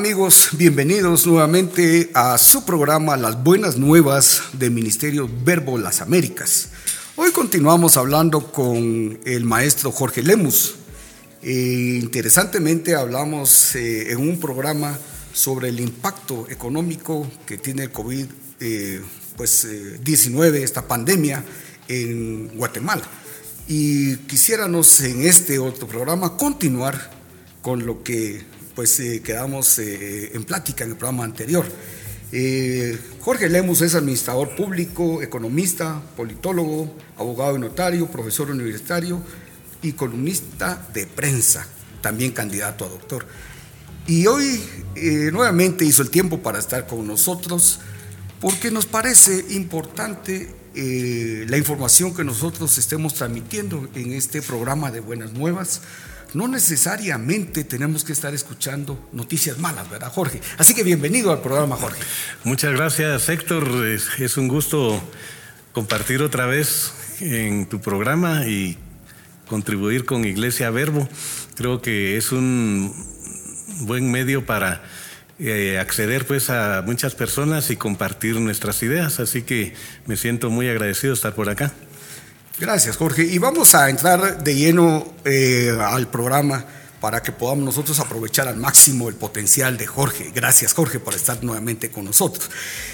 Amigos, bienvenidos nuevamente a su programa Las Buenas Nuevas del Ministerio Verbo Las Américas. Hoy continuamos hablando con el maestro Jorge Lemus. Eh, interesantemente hablamos eh, en un programa sobre el impacto económico que tiene el COVID-19, eh, pues, 19, esta pandemia en Guatemala. Y quisiéramos en este otro programa continuar con lo que pues eh, quedamos eh, en plática en el programa anterior. Eh, Jorge Lemus es administrador público, economista, politólogo, abogado y notario, profesor universitario y columnista de prensa, también candidato a doctor. Y hoy nuevamente hizo el tiempo para estar con nosotros porque nos parece importante la información que nosotros estemos transmitiendo en este programa de Buenas Nuevas no necesariamente tenemos que estar escuchando noticias malas, ¿verdad, Jorge? Así que bienvenido al programa, Jorge. Muchas gracias, Héctor. Es, un gusto compartir otra vez en tu programa y contribuir con Iglesia Verbo. Creo que es un buen medio para eh, acceder pues a muchas personas y compartir nuestras ideas. Así que me siento muy agradecido de estar por acá. Gracias, Jorge. Y vamos a entrar de lleno eh, al programa para que podamos nosotros aprovechar al máximo el potencial de Jorge. Gracias, Jorge, por estar nuevamente con nosotros.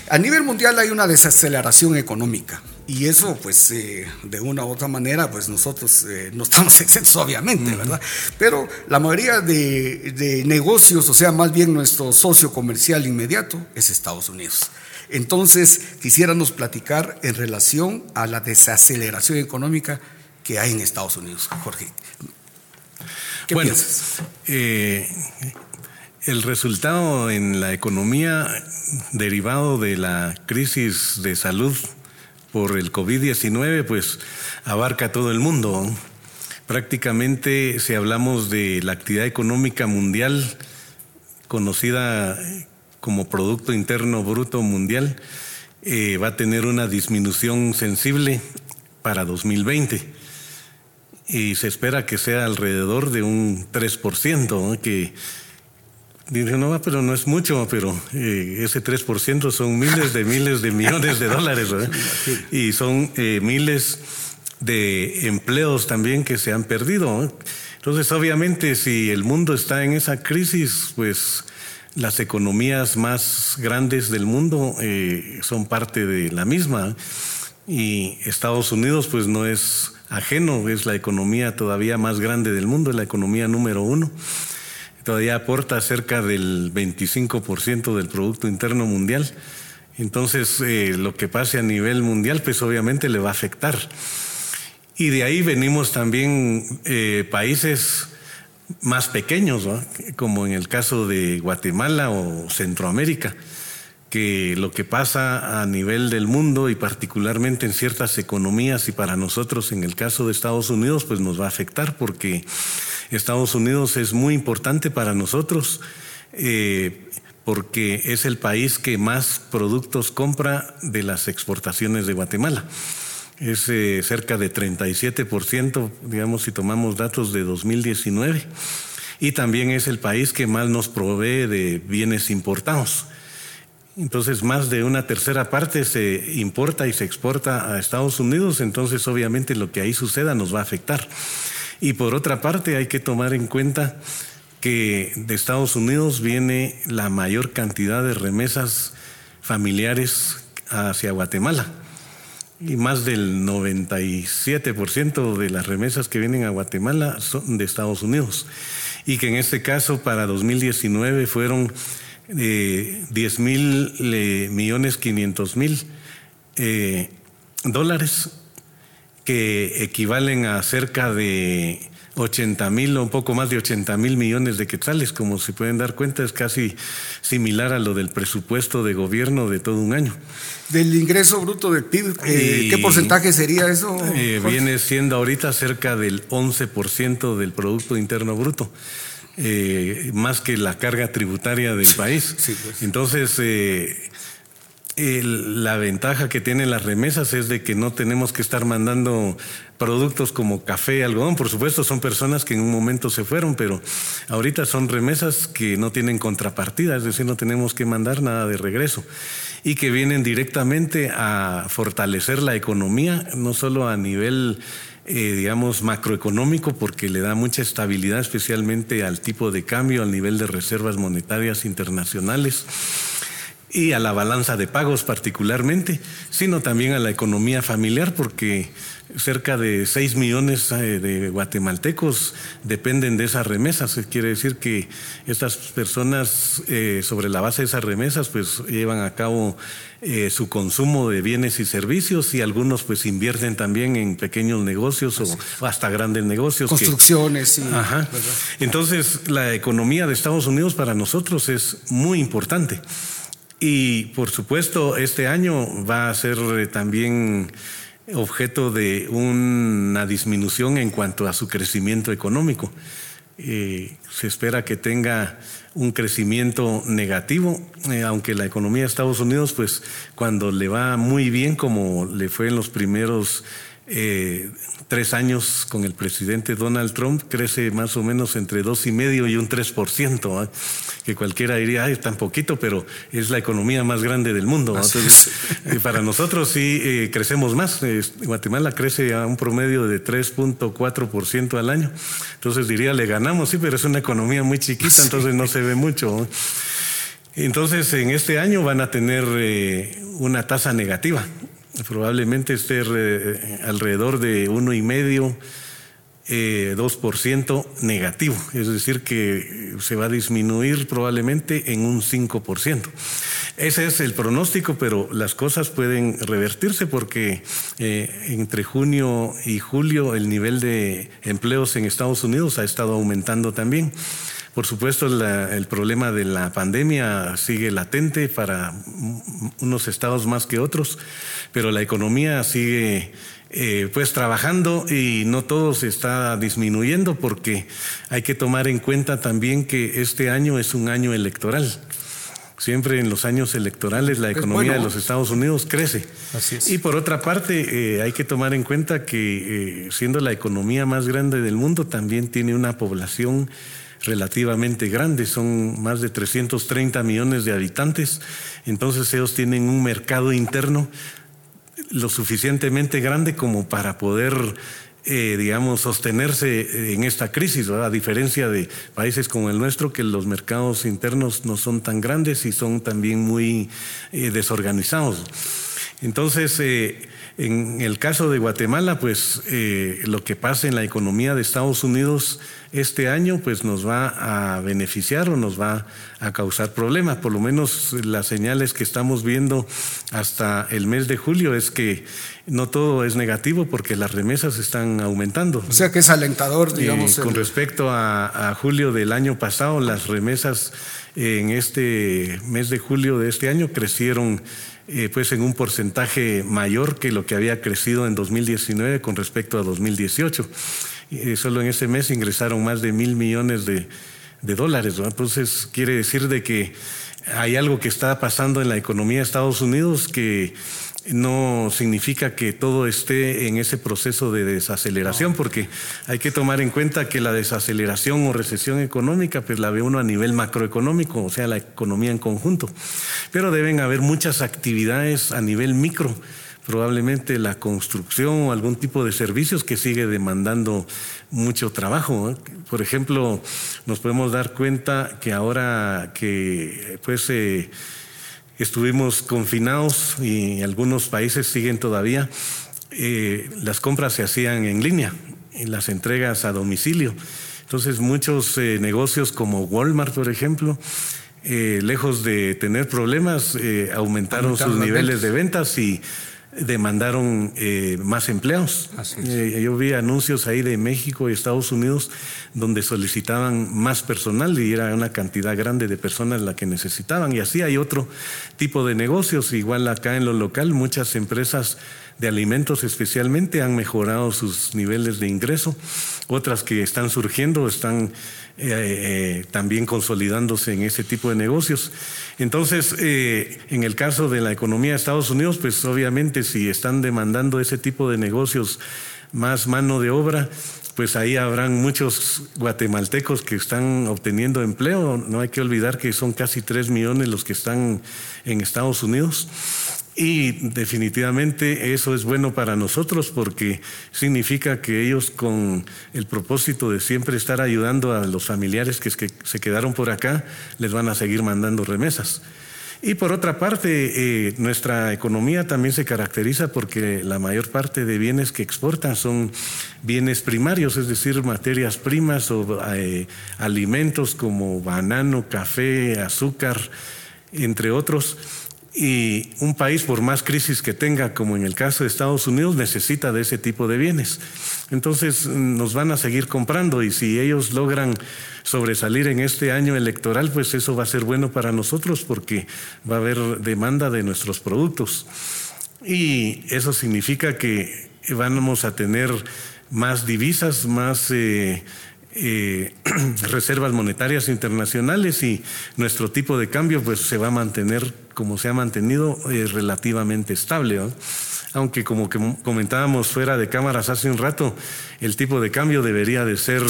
A nivel mundial hay una desaceleración económica y eso, pues, eh, de una u otra manera, pues nosotros eh, no estamos exentos, obviamente, ¿verdad? Pero la mayoría de, de negocios, o sea, más bien nuestro socio comercial inmediato, es Estados Unidos. Entonces, quisiéramos platicar en relación a la desaceleración económica que hay en Estados Unidos. Jorge, ¿qué bueno, piensas? Eh, el resultado en la economía derivado de la crisis de salud por el COVID-19, pues abarca todo el mundo. Prácticamente, si hablamos de la actividad económica mundial, conocida como Producto Interno Bruto Mundial eh, va a tener una disminución sensible para 2020 y se espera que sea alrededor de un 3%, que Dicen, no, pero no es mucho, pero eh, ese 3% son miles de miles de millones de dólares, Y son eh, miles de empleos también que se han perdido. Entonces, obviamente, si el mundo está en esa crisis, pues las economías más grandes del mundo eh, son parte de la misma y Estados Unidos pues no es ajeno, es la economía todavía más grande del mundo, la economía número uno. Todavía aporta cerca del 25% del Producto Interno Mundial. Entonces, eh, lo que pase a nivel mundial, pues obviamente le va a afectar. Y de ahí venimos también eh, países más pequeños, como en el caso de Guatemala o Centroamérica, que lo que pasa a nivel del mundo y particularmente en ciertas economías y para nosotros en el caso de Estados Unidos, pues nos va a afectar porque Estados Unidos es muy importante para nosotros. Eh, porque es el país que más productos compra de las exportaciones de Guatemala es eh, cerca de 37%, digamos, si tomamos datos de 2019, y también es el país que más nos provee de bienes importados. Entonces, más de una tercera parte se importa y se exporta a Estados Unidos, entonces obviamente lo que ahí suceda nos va a afectar. Y por otra parte, hay que tomar en cuenta que de Estados Unidos viene la mayor cantidad de remesas familiares hacia Guatemala y más del 97% de las remesas que vienen a Guatemala son de Estados Unidos. Y que en este caso para 2019 fueron eh, 10 mil eh, millones 500 mil eh, dólares, que equivalen a cerca de 80 mil o un poco más de 80 mil millones de quetzales, como se pueden dar cuenta, es casi similar a lo del presupuesto de gobierno de todo un año. Del ingreso bruto del PIB, eh, ¿qué porcentaje sería eso? Eh, viene siendo ahorita cerca del 11% del Producto Interno Bruto. Eh, más que la carga tributaria del país. Pues. Entonces, la ventaja que tienen las remesas es de que no tenemos que estar mandando productos como café, algodón. Por supuesto, son personas que en un momento se fueron, pero ahorita son remesas que no tienen contrapartida, es decir, no tenemos que mandar nada de regreso y que vienen directamente a fortalecer la economía, no solo a nivel eh, digamos, macroeconómico porque le da mucha estabilidad, especialmente al tipo de cambio, al nivel de reservas monetarias internacionales y a la balanza de pagos particularmente, sino también a la economía familiar, porque cerca de 6 millones eh, de guatemaltecos dependen de esas remesas. Quiere decir que estas personas, eh, sobre la base de esas remesas, pues llevan a cabo eh, su consumo de bienes y servicios y algunos pues invierten también en pequeños negocios o hasta grandes negocios. Construcciones. Ajá. Entonces, la economía de Estados Unidos para nosotros es muy importante. Y por supuesto, este año va a ser eh, también objeto de una disminución en cuanto a su crecimiento económico. Eh, se espera que tenga un crecimiento negativo, eh, aunque la economía de Estados Unidos, pues cuando le va muy bien, como le fue en los primeros eh, tres años con el presidente Donald Trump crece más o menos entre dos y medio y un 3%, que cualquiera diría, ay, tan poquito, pero es la economía más grande del mundo. Entonces, eh, para nosotros sí eh, crecemos más. Guatemala crece a un promedio de 3.4% al año. Entonces diría, le ganamos, sí, pero es una economía muy chiquita, entonces no se ve mucho. Entonces, en este año van a tener una tasa negativa probablemente esté alrededor de uno y medio, eh, 2% negativo, es decir, que se va a disminuir probablemente en un 5%. Ese es el pronóstico, pero las cosas pueden revertirse porque eh, entre junio y julio el nivel de empleos en Estados Unidos ha estado aumentando también. Por supuesto, el problema de la pandemia sigue latente para unos estados más que otros, pero la economía sigue eh, pues trabajando y no todo se está disminuyendo porque hay que tomar en cuenta también que este año es un año electoral. Siempre en los años electorales la economía de los Estados Unidos crece. Y por otra parte, eh, hay que tomar en cuenta que eh, siendo la economía más grande del mundo, también tiene una población relativamente grandes, son más de 330 millones de habitantes, entonces ellos tienen un mercado interno lo suficientemente grande como para poder, eh, digamos, sostenerse en esta crisis, a diferencia de países como el nuestro, que los mercados internos no son tan grandes y son también muy eh, desorganizados. Entonces, eh, en el caso de Guatemala, pues eh, lo que pasa en la economía de Estados Unidos este año, pues nos va a beneficiar o nos va a causar problemas. Por lo menos las señales que estamos viendo hasta el mes de julio es que no todo es negativo porque las remesas están aumentando. O sea que es alentador, digamos. con respecto a, a julio del año pasado, las remesas en este mes de julio de este año crecieron eh, pues en un porcentaje mayor que lo que había crecido en 2019 con respecto a 2018. Eh, solo en ese mes ingresaron más de mil millones de, dólares. Entonces quiere decir de que hay algo que está pasando en la economía de Estados Unidos que no significa que todo esté en ese proceso de desaceleración, porque hay que tomar en cuenta que la desaceleración o recesión económica, pues la ve uno a nivel macroeconómico, o sea, la economía en conjunto. Pero deben haber muchas actividades a nivel micro, probablemente la construcción o algún tipo de servicios que sigue demandando mucho trabajo. Por ejemplo, nos podemos dar cuenta que ahora que pues eh, estuvimos confinados y algunos países siguen todavía, eh, las compras se hacían en línea y las entregas a domicilio. Entonces muchos eh, negocios como Walmart, por ejemplo, eh, lejos de tener problemas, aumentaron, sus niveles de ventas y demandaron eh, más empleos. Eh, yo vi anuncios ahí de México y Estados Unidos donde solicitaban más personal y era una cantidad grande de personas la que necesitaban. Y así hay otro tipo de negocios. Igual acá en lo local muchas empresas de alimentos especialmente han mejorado sus niveles de ingreso, otras que están surgiendo están eh, eh, también consolidándose en ese tipo de negocios. Entonces, eh, en el caso de la economía de Estados Unidos, pues obviamente si están demandando ese tipo de negocios más mano de obra, pues ahí habrán muchos guatemaltecos que están obteniendo empleo. No hay que olvidar que son casi tres millones los que están en Estados Unidos. Y definitivamente eso es bueno para nosotros porque significa que ellos con el propósito de siempre estar ayudando a los familiares que, se quedaron por acá, les van a seguir mandando remesas. Y por otra parte, eh, nuestra economía también se caracteriza porque la mayor parte de bienes que exportan son bienes primarios, es decir, materias primas o eh, alimentos como banano, café, azúcar, entre otros y un país, por más crisis que tenga, como en el caso de Estados Unidos, necesita de ese tipo de bienes. Entonces nos van a seguir comprando y si ellos logran sobresalir en este año electoral, pues eso va a ser bueno para nosotros porque va a haber demanda de nuestros productos. Y eso significa que vamos a tener más divisas, más... Eh, eh, reservas monetarias internacionales y nuestro tipo de cambio pues se va a mantener como se ha mantenido eh, relativamente estable. Aunque como que comentábamos fuera de cámaras hace un rato, el tipo de cambio debería de ser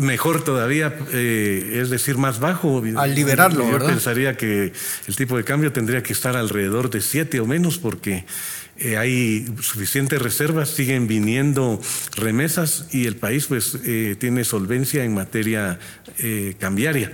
mejor todavía, eh, es decir, más bajo. Al liberarlo, Yo pensaría que el tipo de cambio tendría que estar alrededor de 7 o menos porque eh, hay suficientes reservas, siguen viniendo remesas y el país pues eh, tiene solvencia en materia cambiaria.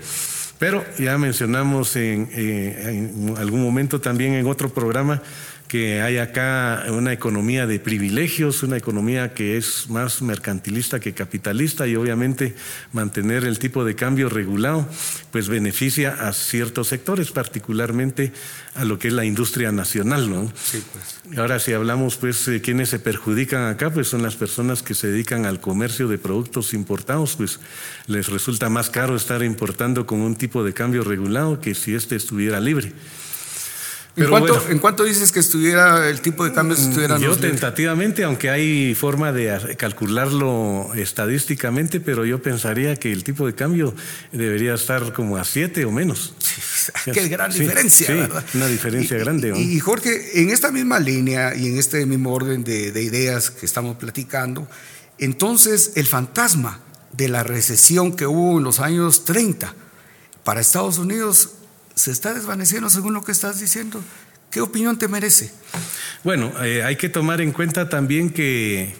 Pero ya mencionamos en, en algún momento también en otro programa que hay acá una economía de privilegios, una economía que es más mercantilista que capitalista y obviamente mantener el tipo de cambio regulado pues beneficia a ciertos sectores, particularmente a lo que es la industria nacional, ¿no? Sí, pues. Ahora si hablamos pues de quienes se perjudican acá, pues son las personas que se dedican al comercio de productos importados, pues les resulta más caro estar importando con un tipo de cambio regulado que si este estuviera libre. ¿En, cuánto, dices que estuviera el tipo de cambio? estuviera yo tentativamente, aunque hay forma de calcularlo estadísticamente, pero yo pensaría que el tipo de cambio debería estar como a 7 o menos. Qué gran diferencia, sí, Una diferencia grande. Y, Jorge, en esta misma línea y en este mismo orden de, de ideas que estamos platicando, entonces el fantasma de la recesión que hubo en los años 30 para Estados Unidos se está desvaneciendo según lo que estás diciendo. ¿Qué opinión te merece? Bueno, eh, hay que tomar en cuenta también que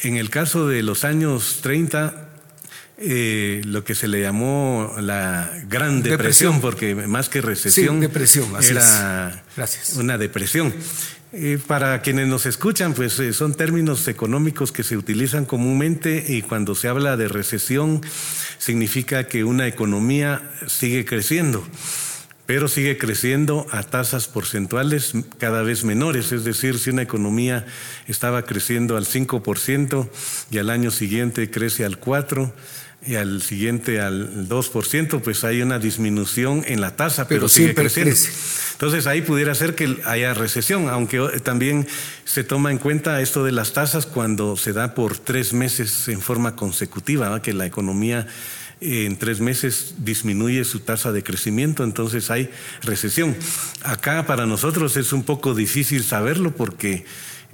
en el caso de los años 30, eh, lo que se le llamó la Gran Depresión, porque más que recesión, depresión, era una depresión. Eh, para quienes nos escuchan, pues son términos económicos que se utilizan comúnmente y cuando se habla de recesión significa que una economía sigue creciendo, pero sigue creciendo a tasas porcentuales cada vez menores. Es decir, si una economía estaba creciendo al 5% y al año siguiente crece al 4%, y al siguiente al 2%, pues hay una disminución en la tasa, pero, sigue creciendo. Entonces ahí pudiera ser que haya recesión, aunque también se toma en cuenta esto de las tasas cuando se da por tres meses en forma consecutiva, que la economía en tres meses disminuye su tasa de crecimiento, entonces hay recesión. Acá para nosotros es un poco difícil saberlo porque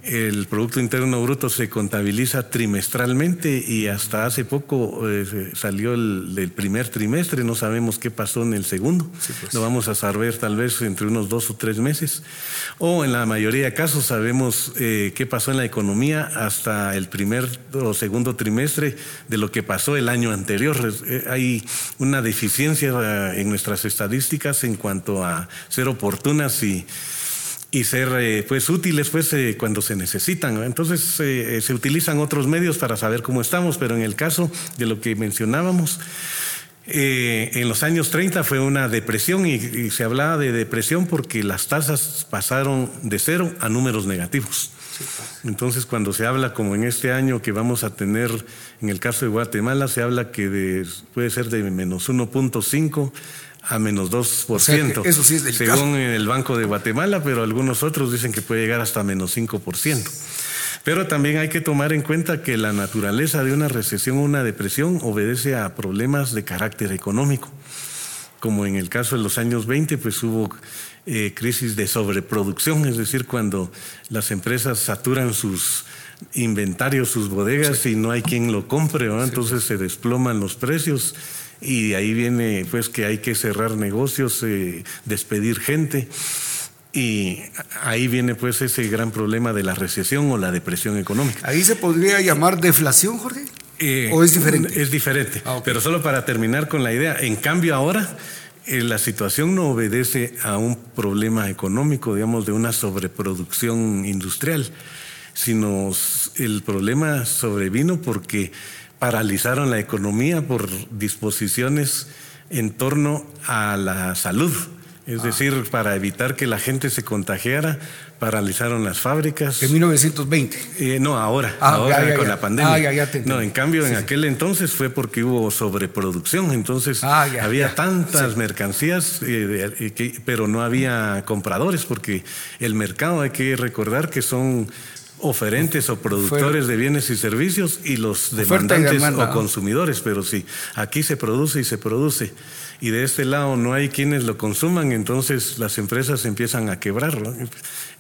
el Producto Interno Bruto se contabiliza trimestralmente y hasta hace poco eh, salió el del primer trimestre, no sabemos qué pasó en el segundo, pues. lo vamos a saber tal vez entre unos dos o tres meses, o en la mayoría de casos sabemos eh, qué pasó en la economía hasta el primer o segundo trimestre de lo que pasó el año anterior. Eh, hay una deficiencia en nuestras estadísticas en cuanto a ser oportunas y y ser eh, pues útiles pues eh, cuando se necesitan. Entonces eh, se utilizan otros medios para saber cómo estamos, pero en el caso de lo que mencionábamos, en los años 30 fue una depresión y, y, se hablaba de depresión porque las tasas pasaron de cero a números negativos. Entonces, cuando se habla, como en este año que vamos a tener, en el caso de Guatemala, se habla que puede ser de menos 1.5 a menos 2%. eso sí es delicado. Según el Banco de Guatemala, pero algunos otros dicen que puede llegar hasta menos 5%. Pero también hay que tomar en cuenta que la naturaleza de una recesión o una depresión obedece a problemas de carácter económico. Como en el caso de los años 20, pues hubo eh, crisis de sobreproducción, es decir, cuando las empresas saturan sus inventarios, sus bodegas y no hay quien lo compre, entonces se desploman los precios y ahí viene pues que hay que cerrar negocios, eh, despedir gente. Y ahí viene pues ese gran problema de la recesión o la depresión económica. ¿Ahí se podría llamar deflación, Jorge? Eh, ¿O es diferente? Es diferente. Ah, Pero solo para terminar con la idea, en cambio ahora eh, la situación no obedece a un problema económico, digamos, de una sobreproducción industrial, sino el problema sobrevino porque paralizaron la economía por disposiciones en torno a la salud. Es ah. decir, para evitar que la gente se contagiara, paralizaron las fábricas. En 1920. Eh, no, ahora, ah, ahora con la pandemia. Ah, no, en cambio, en aquel entonces fue porque hubo sobreproducción, entonces había tantas mercancías, eh, pero no había compradores, porque el mercado hay que recordar que son oferentes o productores de bienes y servicios y los demandantes o consumidores, pero sí, aquí se produce y se produce y de este lado no hay quienes lo consuman, entonces las empresas empiezan a quebrar,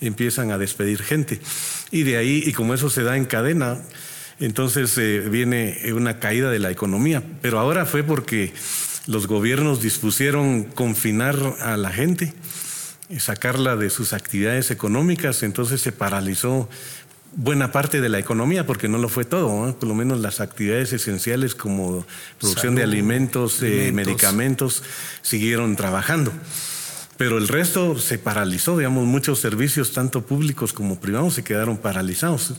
empiezan a despedir gente. Y de ahí, y como eso se da en cadena, entonces eh, viene una caída de la economía. Pero ahora fue porque los gobiernos dispusieron confinar a la gente, sacarla de sus actividades económicas, entonces se paralizó buena parte de la economía, porque no lo fue todo, por lo menos las actividades esenciales como producción de alimentos, eh, medicamentos, siguieron trabajando. Pero el resto se paralizó, digamos, muchos servicios, tanto públicos como privados, se quedaron paralizados.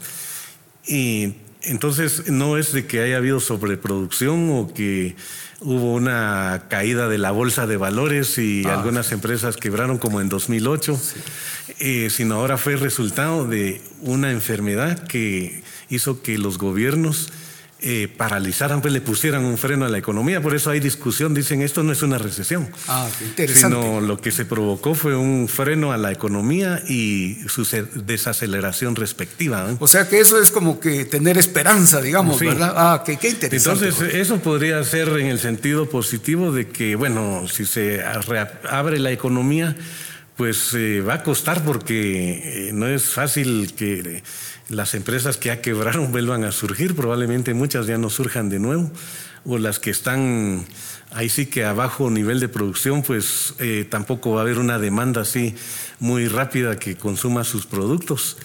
Y entonces no es de que haya habido sobreproducción o que hubo una caída de la bolsa de valores y ah. algunas empresas quebraron como en 2008, eh, sino ahora fue resultado de una enfermedad que hizo que los gobiernos eh, paralizaran, pues le pusieran un freno a la economía. Por eso hay discusión, dicen esto no es una recesión. Ah, interesante. Sino lo que se provocó fue un freno a la economía y su desaceleración respectiva. O sea que eso es como que tener esperanza, digamos, ¿verdad? Ah, qué, qué interesante. Entonces, eso podría ser en el sentido positivo de que, bueno, si se abre la economía, pues eh, va a costar porque eh, no es fácil que las empresas que ya quebraron vuelvan a surgir, probablemente muchas ya no surjan de nuevo, o las que están ahí sí que a bajo nivel de producción, pues eh, tampoco va a haber una demanda así muy rápida que consuma sus productos.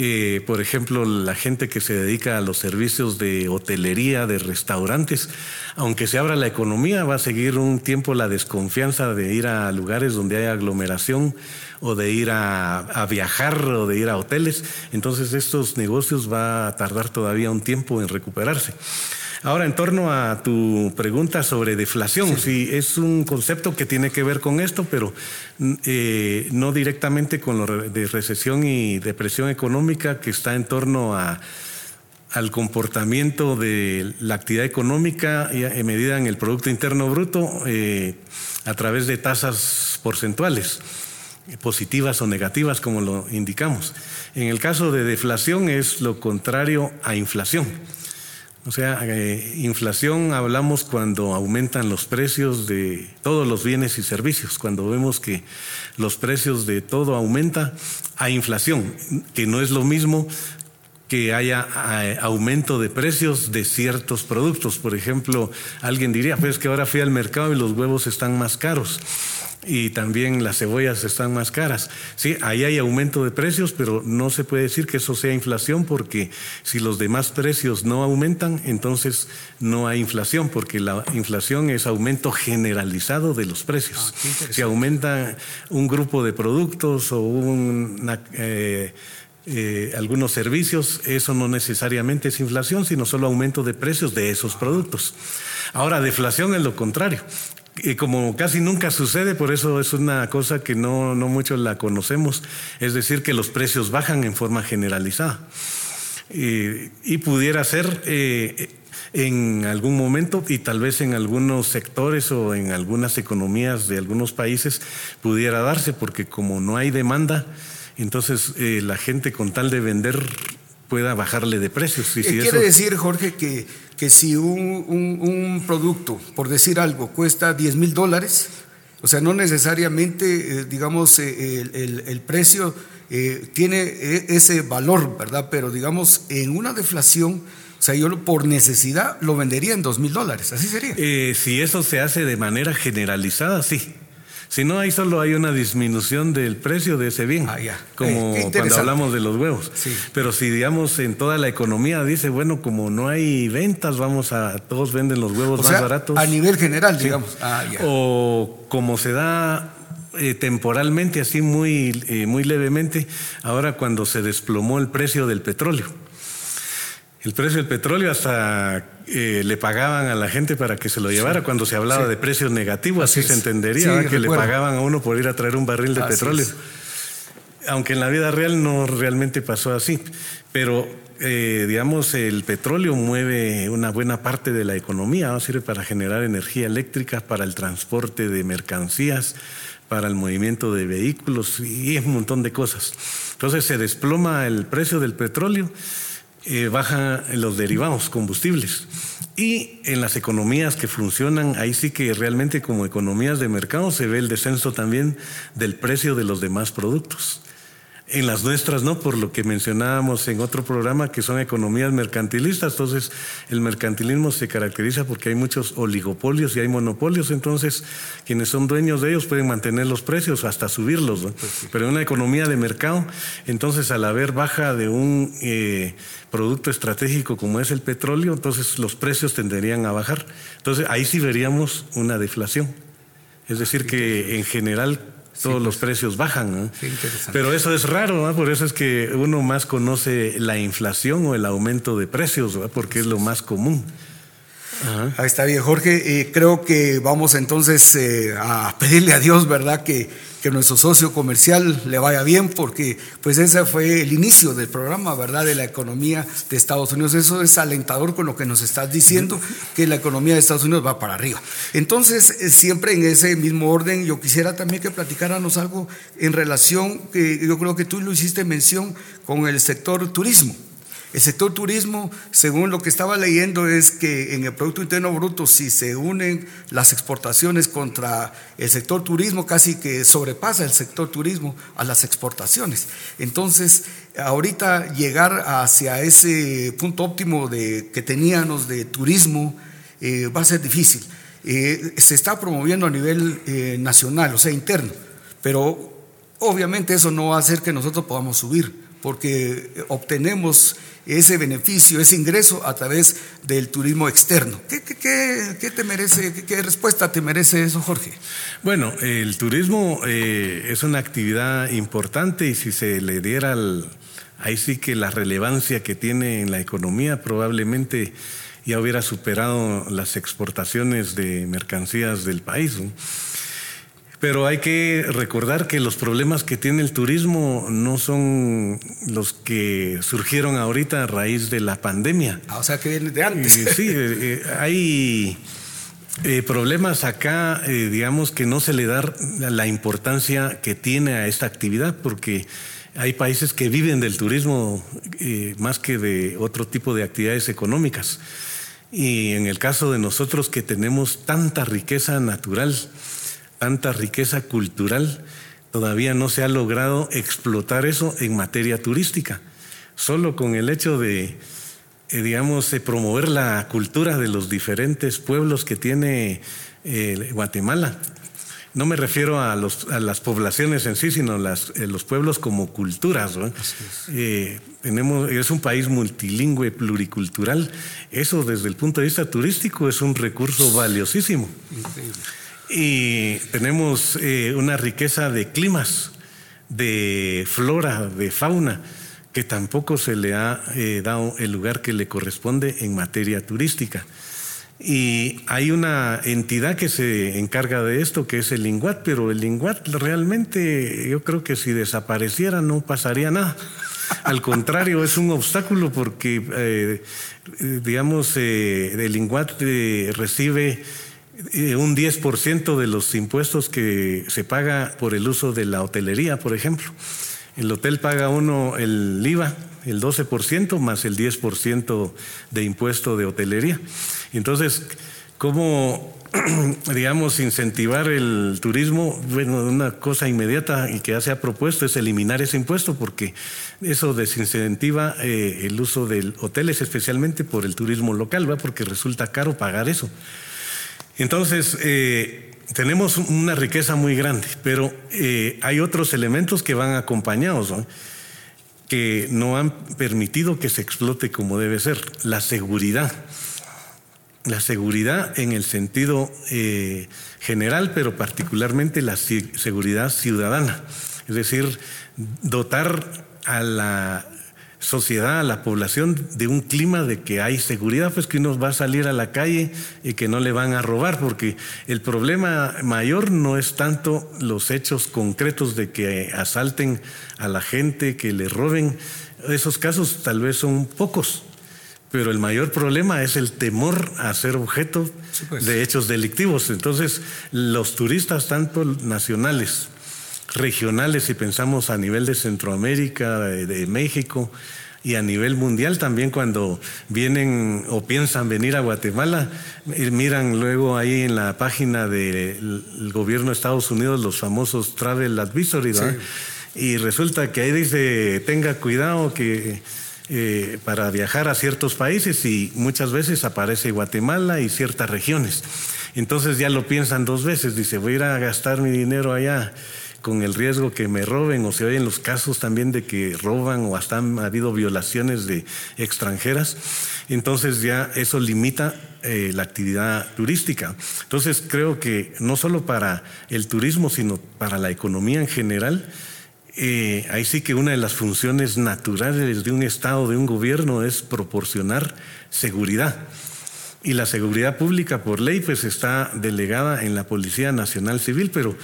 Eh, por ejemplo, la gente que se dedica a los servicios de hotelería, de restaurantes, aunque se abra la economía, va a seguir un tiempo la desconfianza de ir a lugares donde hay aglomeración o de ir a, viajar o de ir a hoteles. Entonces estos negocios va a tardar todavía un tiempo en recuperarse. Ahora, en torno a tu pregunta sobre deflación, sí, es un concepto que tiene que ver con esto, pero eh, no directamente con lo de recesión y depresión económica que está en torno a, al comportamiento de la actividad económica en medida en el Producto Interno Bruto eh, a través de tasas porcentuales positivas o negativas, como lo indicamos. En el caso de deflación es lo contrario a inflación. O sea, eh, inflación hablamos cuando aumentan los precios de todos los bienes y servicios, cuando vemos que los precios de todo aumenta, hay inflación, que no es lo mismo que haya eh, aumento de precios de ciertos productos. Por ejemplo, alguien diría, pues que ahora fui al mercado y los huevos están más caros y también las cebollas están más caras. Sí, ahí hay aumento de precios, pero no se puede decir que eso sea inflación porque si los demás precios no aumentan, entonces no hay inflación porque la inflación es aumento generalizado de los precios. Ah, si aumenta un grupo de productos o eh, eh, algunos servicios, eso no necesariamente es inflación, sino solo aumento de precios de esos productos. Ahora, deflación es lo contrario y como casi nunca sucede, por eso es una cosa que no, no muchos la conocemos, es decir, que los precios bajan en forma generalizada. y pudiera ser eh, en algún momento y tal vez en algunos sectores o en algunas economías de algunos países pudiera darse, porque como no hay demanda, entonces eh, la gente con tal de vender pueda bajarle de precios. ¿Qué quiere decir, Jorge, que, que si un, producto, por decir algo, cuesta 10 mil dólares, o sea, no necesariamente, eh, digamos, eh, el, precio tiene ese valor, ¿verdad? Pero, digamos, en una deflación o sea, yo por necesidad lo vendería en dos mil dólares, así sería. Eh, si eso se hace de manera generalizada, sí. Si no, ahí solo hay una disminución del precio de ese bien, ah, ya. como eh, cuando hablamos de los huevos. Sí. Pero si, digamos, en toda la economía dice, bueno, como no hay ventas, vamos a, todos venden los huevos más baratos. A nivel general, digamos. Ah, ya. O como se da eh, temporalmente, así muy, muy levemente, ahora cuando se desplomó el precio del petróleo el precio del petróleo hasta eh, le pagaban a la gente para que se lo llevara cuando se hablaba de precios negativos, así, se entendería, que le pagaban a uno por ir a traer un barril de petróleo. Aunque en la vida real no realmente pasó así, pero eh, digamos el petróleo mueve una buena parte de la economía, sirve para generar energía eléctrica, para el transporte de mercancías, para el movimiento de vehículos y un montón de cosas. Entonces se desploma el precio del petróleo eh, bajan los derivados, combustibles. Y en las economías que funcionan, ahí sí que realmente como economías de mercado se ve el descenso también del precio de los demás productos. En las nuestras no, por lo que mencionábamos en otro programa, que son economías mercantilistas. Entonces, el mercantilismo se caracteriza porque hay muchos oligopolios y hay monopolios. Entonces, quienes son dueños de ellos pueden mantener los precios hasta subirlos. Pues Pero en una economía de mercado, entonces, al haber baja de un eh, producto estratégico como es el petróleo, entonces los precios tenderían a bajar. Entonces, ahí sí veríamos una deflación. Es decir, que en general todos los precios bajan. Pero eso es raro, por eso es que uno más conoce la inflación o el aumento de precios, porque es lo más común. Ahí está bien, Jorge. Eh, creo que vamos entonces eh, a pedirle a Dios, ¿verdad? Que, que, nuestro socio comercial le vaya bien, porque pues ese fue el inicio del programa, ¿verdad? De la economía de Estados Unidos. Eso es alentador con lo que nos estás diciendo, que la economía de Estados Unidos va para arriba. Entonces, eh, siempre en ese mismo orden, yo quisiera también que platicáramos algo en relación, que yo creo que tú lo hiciste mención con el sector turismo. El sector turismo, según lo que estaba leyendo, es que en el Producto Interno Bruto, si se unen las exportaciones contra el sector turismo, casi que sobrepasa el sector turismo a las exportaciones. Entonces, ahorita llegar hacia ese punto óptimo de, que teníamos de turismo eh, va a ser difícil. Eh, se está promoviendo a nivel eh, nacional, o sea, interno, pero obviamente eso no va a hacer que nosotros podamos subir porque obtenemos ese beneficio, ese ingreso a través del turismo externo. ¿Qué, te merece, qué, respuesta te merece eso, Jorge? Bueno, el turismo eh, es una actividad importante y si se le diera ahí sí que la relevancia que tiene en la economía probablemente ya hubiera superado las exportaciones de mercancías del país. Pero hay que recordar que los problemas que tiene el turismo no son los que surgieron ahorita a raíz de la pandemia. Ah, o sea, que vienen de antes. sí, eh, eh, hay eh, problemas acá, digamos, que no se le da la importancia que tiene a esta actividad, porque hay países que viven del turismo más que de otro tipo de actividades económicas. Y en el caso de nosotros que tenemos tanta riqueza natural, tanta riqueza cultural, todavía no se ha logrado explotar eso en materia turística. Solo con el hecho de, eh, digamos, promover la cultura de los diferentes pueblos que tiene eh, Guatemala. No me refiero a, las poblaciones en sí, sino las, eh, los pueblos como culturas. Es. tenemos, es un país multilingüe, pluricultural. Eso desde el punto de vista turístico es un recurso valiosísimo. Increíble. Y tenemos eh, una riqueza de climas, de flora, de fauna, que tampoco se le ha eh, dado el lugar que le corresponde en materia turística. Y hay una entidad que se encarga de esto, que es el INGUAT, pero el INGUAT realmente yo creo que si desapareciera no pasaría nada. Al contrario, es un obstáculo porque, eh, digamos, el INGUAT eh, recibe un 10% de los impuestos que se paga por el uso de la hotelería, por ejemplo. El hotel paga uno el IVA, el 12% más el 10% de impuesto de hotelería. Entonces, ¿cómo, digamos, incentivar el turismo? Bueno, una cosa inmediata y que ya se ha propuesto es eliminar ese impuesto porque eso desincentiva eh, el uso de hoteles, especialmente por el turismo local, ¿va? porque resulta caro pagar eso. Entonces, eh, tenemos una riqueza muy grande, pero eh, hay otros elementos que van acompañados, que no han permitido que se explote como debe ser. La seguridad. La seguridad en el sentido eh, general, pero particularmente la seguridad ciudadana. Es decir, dotar a la sociedad, a la población, de un clima de que hay seguridad, pues que uno va a salir a la calle y que no le van a robar, porque el problema mayor no es tanto los hechos concretos de que asalten a la gente, que le roben, esos casos tal vez son pocos, pero el mayor problema es el temor a ser objeto pues. de hechos delictivos. Entonces, los turistas, tanto nacionales, regionales, si pensamos a nivel de Centroamérica, de, México, y a nivel mundial también cuando vienen o piensan venir a Guatemala, eh, miran luego ahí en la página del gobierno de Estados Unidos los famosos travel advisories, y resulta que ahí dice tenga cuidado que eh, para viajar a ciertos países y muchas veces aparece Guatemala y ciertas regiones. Entonces ya lo piensan dos veces, dice voy a ir a gastar mi dinero allá con el riesgo que me roben o se oyen los casos también de que roban o hasta han habido violaciones de extranjeras. Entonces ya eso limita eh, la actividad turística. Entonces creo que no solo para el turismo, sino para la economía en general, eh, ahí sí que una de las funciones naturales de un Estado, de un gobierno, es proporcionar seguridad. Y la seguridad pública por ley pues está delegada en la Policía Nacional Civil, pero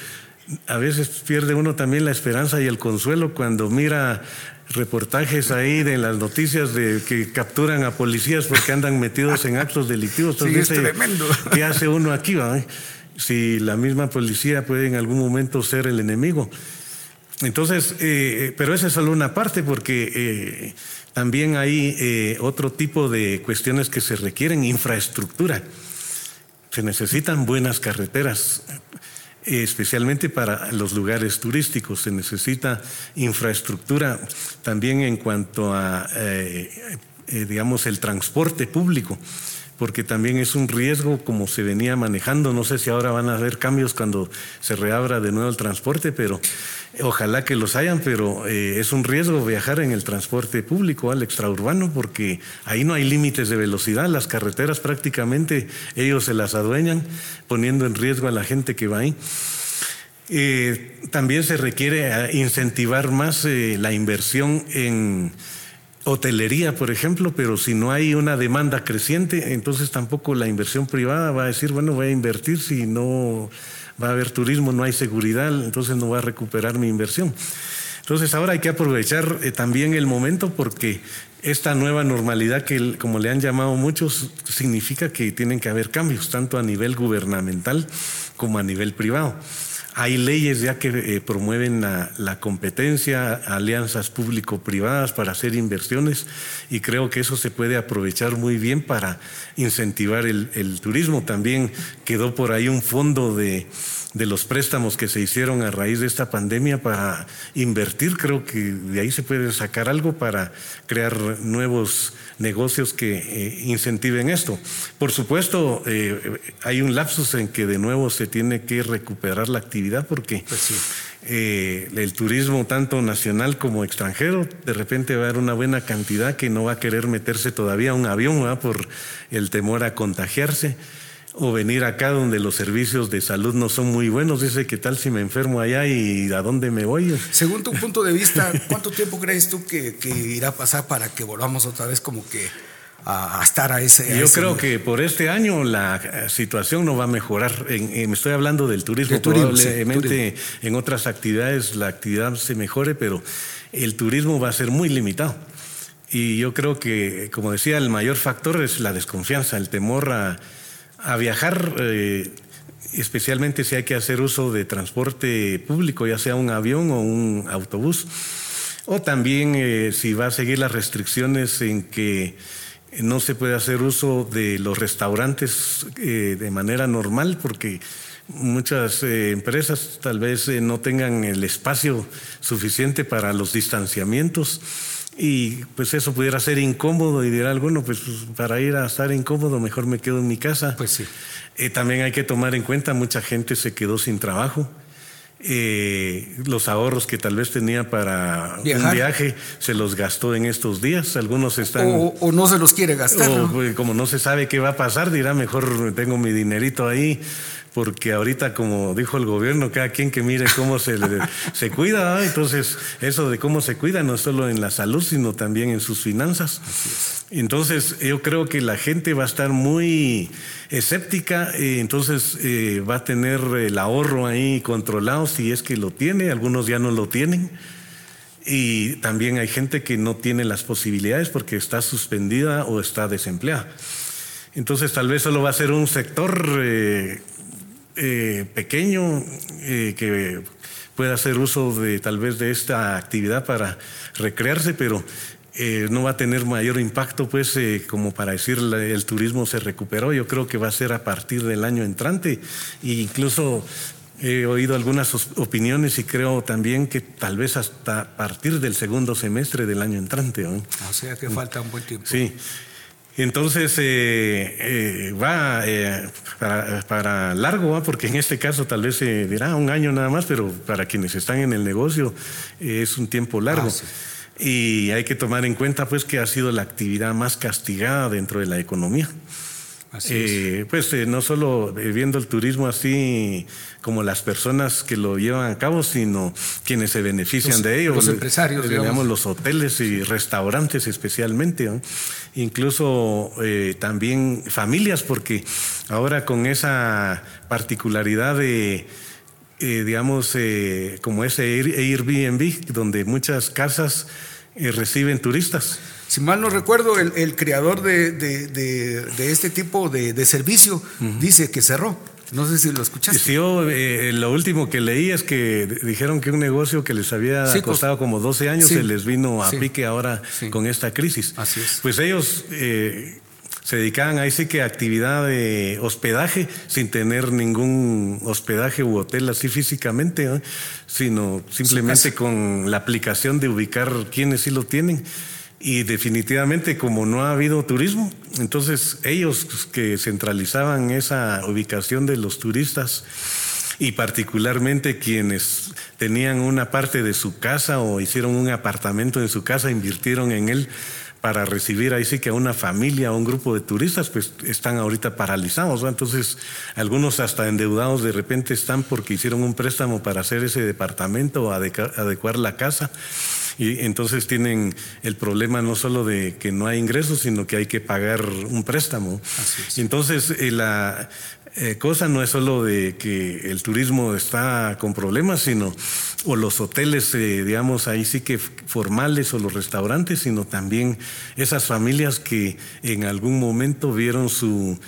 a veces pierde uno también la esperanza y el consuelo cuando mira reportajes ahí de las noticias de que capturan a policías porque andan metidos en actos delictivos. sí, es tremendo. ¿Qué hace uno aquí? Si la misma policía puede en algún momento ser el enemigo. Entonces, eh, pero esa es solo una parte porque eh, también hay eh, otro tipo de cuestiones que se requieren, infraestructura. Se necesitan buenas carreteras especialmente para los lugares turísticos. Se necesita infraestructura también en cuanto a, eh, eh, digamos, el transporte público porque también es un riesgo como se venía manejando. No sé si ahora van a haber cambios cuando se reabra de nuevo el transporte, pero ojalá que los hayan, pero eh, es un riesgo viajar en el transporte público al extraurbano porque ahí no hay límites de velocidad. Las carreteras prácticamente ellos se las adueñan, poniendo en riesgo a la gente que va ahí. Eh, también se requiere eh, incentivar más la inversión en hotelería, por ejemplo, pero si no hay una demanda creciente, entonces tampoco la inversión privada va a decir, bueno, voy a invertir si no va a haber turismo, no hay seguridad, entonces no va a recuperar mi inversión. Entonces ahora hay que aprovechar eh, también el momento porque esta nueva normalidad que, como le han llamado muchos, significa que tienen que haber cambios, tanto a nivel gubernamental como a nivel privado. Hay leyes ya que eh, promueven la, competencia, alianzas público-privadas para hacer inversiones y creo que eso se puede aprovechar muy bien para incentivar el turismo. También quedó por ahí un fondo de, los préstamos que se hicieron a raíz de esta pandemia para invertir. Creo que de ahí se puede sacar algo para crear nuevos negocios que eh, incentiven esto. Por supuesto, eh, hay un lapsus en que de nuevo se tiene que recuperar la actividad porque pues eh, el turismo, tanto nacional como extranjero, de repente va a haber una buena cantidad que no va a querer meterse todavía a un avión por el temor a contagiarse o venir acá donde los servicios de salud no son muy buenos. Dice, ¿qué tal si me enfermo allá y a dónde me voy? Según tu punto de vista, ¿cuánto tiempo crees tú que, irá a pasar para que volvamos otra vez como que a, estar a ese. Yo creo que por este año la situación no va a mejorar. me estoy hablando del turismo. Probablemente en otras actividades la actividad se mejore, pero el turismo va a ser muy limitado. Y yo creo que, como decía, el mayor factor es la desconfianza, el temor a, viajar. Eh, especialmente si hay que hacer uso de transporte público, ya sea un avión o un autobús, o también eh, si va a seguir las restricciones en que no se puede hacer uso de los restaurantes eh, de manera normal porque muchas eh, empresas tal vez no tengan el espacio suficiente para los distanciamientos y pues eso pudiera ser incómodo y dirá alguno, pues para ir a estar incómodo mejor me quedo en mi casa. Pues sí. Eh, también hay que tomar en cuenta, mucha gente se quedó sin trabajo. Eh, los ahorros que tal vez tenía para un viaje se los gastó en estos días. Algunos están. O, no se los quiere gastar. O, pues, como no se sabe qué va a pasar, dirá mejor tengo mi dinerito ahí porque ahorita, como dijo el gobierno, cada quien que mire cómo se, se cuida, entonces eso de cómo se cuida no solo en la salud, sino también en sus finanzas. Entonces yo creo que la gente va a estar muy escéptica, eh, entonces eh, va a tener el ahorro ahí controlado si es que lo tiene, algunos ya no lo tienen. Y también hay gente que no tiene las posibilidades porque está suspendida o está desempleada. Entonces tal vez solo va a ser un sector eh, eh, pequeño eh, que pueda hacer uso de tal vez de esta actividad para recrearse, pero eh, no va a tener mayor impacto, pues, como para decir el turismo se recuperó. Yo creo que va a ser a partir del año entrante. E incluso he oído algunas opiniones y creo también que tal vez hasta a partir del segundo semestre del año entrante. O sea que falta un buen tiempo. Sí. Entonces eh, eh, va eh, para, largo, porque en este caso tal vez se dirá un año nada más, pero para quienes están en el negocio es un tiempo largo. Ah, y hay que tomar en cuenta pues que ha sido la actividad más castigada dentro de la economía. Eh, pues eh, no solo viendo el turismo así como las personas que lo llevan a cabo, sino quienes se benefician de ello. Los empresarios, digamos. los hoteles y restaurantes especialmente. Incluso eh, también familias, porque ahora con esa particularidad de digamos, como ese Airbnb, donde muchas casas reciben turistas. Si mal no recuerdo, el, creador de, este tipo de, servicio dice que cerró. No sé si lo escuchaste. Sí, yo eh, lo último que leí es que dijeron que un negocio que les había costado como 12 años se les vino a pique ahora con esta crisis. Así es. Pues ellos eh, se dedicaban ahí sí que a actividad de hospedaje sin tener ningún hospedaje u hotel así físicamente, sino simplemente con la aplicación de ubicar quienes sí lo tienen y definitivamente como no ha habido turismo, entonces ellos que centralizaban esa ubicación de los turistas y particularmente quienes tenían una parte de su casa o hicieron un apartamento en su casa, invirtieron en él para recibir ahí sí que a una familia o un grupo de turistas, pues están ahorita paralizados. Entonces, algunos hasta endeudados de repente están porque hicieron un préstamo para hacer ese departamento o adecuar la casa y entonces tienen el problema no solo de que no hay ingresos, sino que hay que pagar un préstamo. Entonces, eh, la eh, cosa no es solo de que el turismo está con problemas, sino, o los hoteles, eh, digamos, ahí sí que formales, o los restaurantes, sino también esas familias que en algún momento vieron su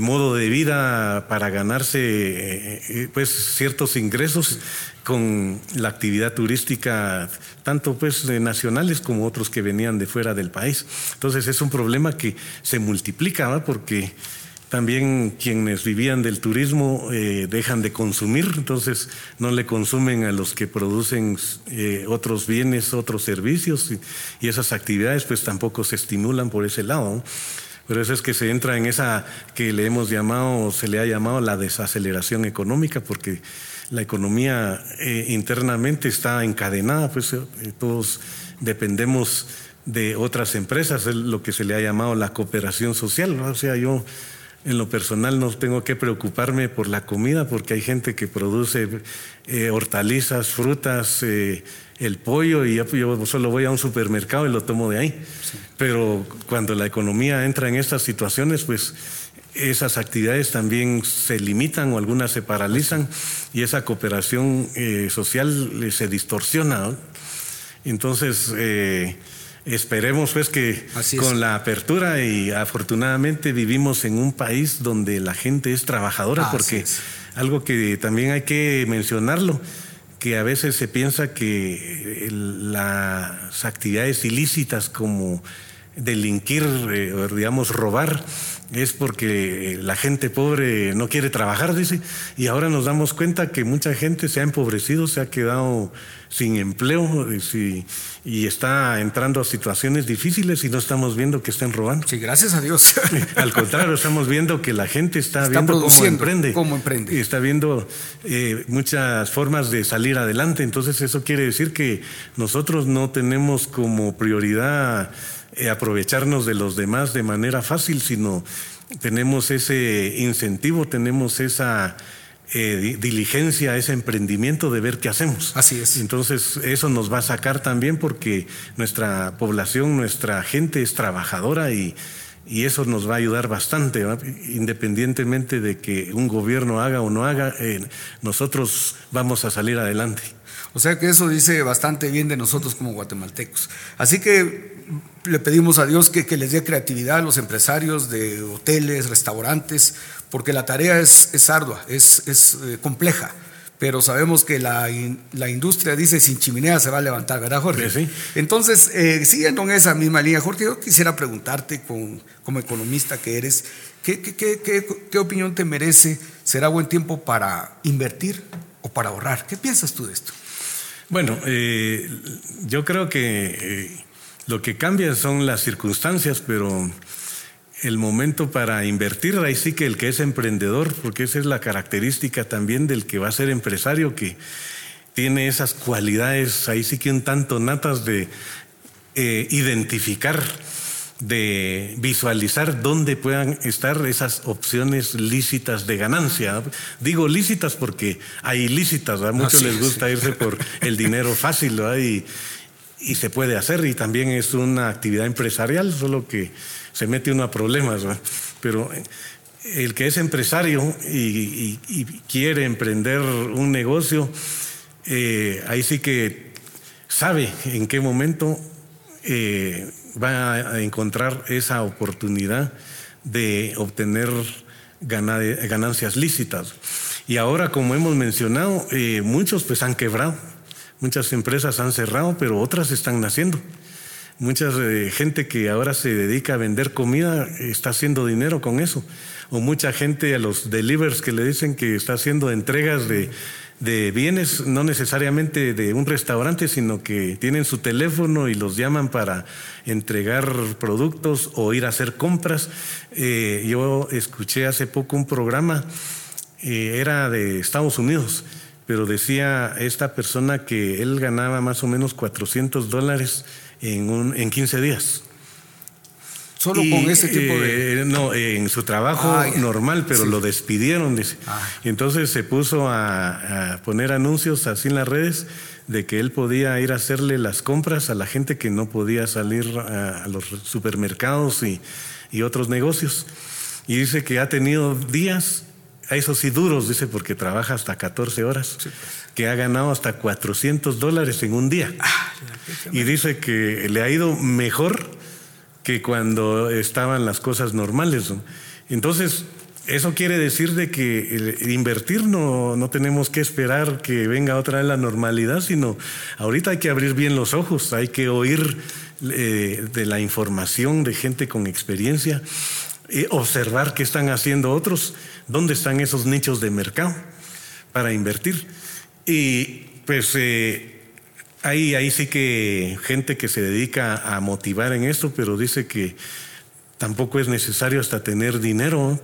modo de vida para ganarse pues ciertos ingresos con la actividad turística, tanto pues de nacionales como otros que venían de fuera del país. Entonces es un problema que se multiplica, porque también quienes vivían del turismo eh, dejan de consumir, entonces no le consumen a los que producen eh, otros bienes, otros servicios, y, esas actividades pues tampoco se estimulan por ese lado. Pero eso es que se entra en esa que le hemos llamado, se le ha llamado la desaceleración económica, porque la economía eh, internamente está encadenada, pues eh, todos dependemos de otras empresas, es lo que se le ha llamado la cooperación social. O sea, yo en lo personal no tengo que preocuparme por la comida porque hay gente que produce eh, hortalizas, frutas, el pollo y yo solo voy a un supermercado y lo tomo de ahí. Pero cuando la economía entra en estas situaciones, pues esas actividades también se limitan o algunas se paralizan y esa cooperación eh, social se distorsiona. Entonces, eh, esperemos pues que con la apertura y afortunadamente vivimos en un país donde la gente es trabajadora, porque algo que también hay que mencionarlo, que a veces se piensa que las actividades ilícitas como delinquir, eh, digamos, robar, es porque la gente pobre no quiere trabajar, dice, y ahora nos damos cuenta que mucha gente se ha empobrecido, se ha quedado sin empleo y, y está entrando a situaciones difíciles y no estamos viendo que estén robando. Sí, gracias a Dios. Al contrario, estamos viendo que la gente está, viendo cómo emprende. Cómo emprende. Y está viendo eh, muchas formas de salir adelante. Entonces eso quiere decir que nosotros no tenemos como prioridad eh, aprovecharnos de los demás de manera fácil, sino tenemos ese incentivo, tenemos esa eh, diligencia, ese emprendimiento de ver qué hacemos. Así es. Entonces, eso nos va a sacar también porque nuestra población, nuestra gente es trabajadora y, y eso nos va a ayudar bastante, independientemente de que un gobierno haga o no haga, eh, nosotros vamos a salir adelante. O sea que eso dice bastante bien de nosotros como guatemaltecos. Así que le pedimos a Dios que, les dé creatividad a los empresarios de hoteles, restaurantes, porque la tarea es, ardua, es, eh, compleja. Pero sabemos que la, industria dice sin chimenea se va a levantar, ¿verdad, Jorge? Sí. Entonces, eh, siguiendo en esa misma línea, Jorge, yo quisiera preguntarte como economista que eres, ¿qué, qué opinión te merece? ¿Será buen tiempo para invertir o para ahorrar? ¿Qué piensas tú de esto? Bueno, eh, yo creo que lo que cambia son las circunstancias, pero el momento para invertir, ahí sí que el que es emprendedor, porque esa es la característica también del que va a ser empresario, que tiene esas cualidades, ahí sí que un tanto natas de eh, identificar de visualizar dónde puedan estar esas opciones lícitas de ganancia. Digo lícitas porque hay ilícitas, a muchos les gusta irse por el dinero fácil y, y, se puede hacer y también es una actividad empresarial, solo que se mete uno a problemas. Pero el que es empresario y, quiere emprender un negocio, eh, ahí sí que sabe en qué momento eh, va a encontrar esa oportunidad de obtener ganancias lícitas. Y ahora, como hemos mencionado, eh, muchos pues han quebrado, muchas empresas han cerrado, pero otras están naciendo. Mucha eh, gente que ahora se dedica a vender comida está haciendo dinero con eso. O mucha gente a los delivers que le dicen que está haciendo entregas de de bienes, no necesariamente de un restaurante, sino que tienen su teléfono y los llaman para entregar productos o ir a hacer compras. Eh, yo escuché hace poco un programa, eh, era de Estados Unidos, pero decía esta persona que él ganaba más o menos 400 dólares en, un, en 15 días. Solo con ese tipo de. Eh, no, en su trabajo ah, normal, pero lo despidieron, dice. Ah. entonces se puso a, poner anuncios así en las redes de que él podía ir a hacerle las compras a la gente que no podía salir a, los supermercados y, y, otros negocios. Y dice que ha tenido días, a esos sí duros, dice, porque trabaja hasta 14 horas, que ha ganado hasta 400 dólares en un día. Ah, y dice que le ha ido mejor que cuando estaban las cosas normales. Entonces, eso quiere decir de que invertir no, no tenemos que esperar que venga otra vez la normalidad, sino ahorita hay que abrir bien los ojos, hay que oír eh, de la información de gente con experiencia, eh, observar qué están haciendo otros, dónde están esos nichos de mercado para invertir. Y pues eh, hay ahí sí que gente que se dedica a motivar en esto, pero dice que tampoco es necesario hasta tener dinero.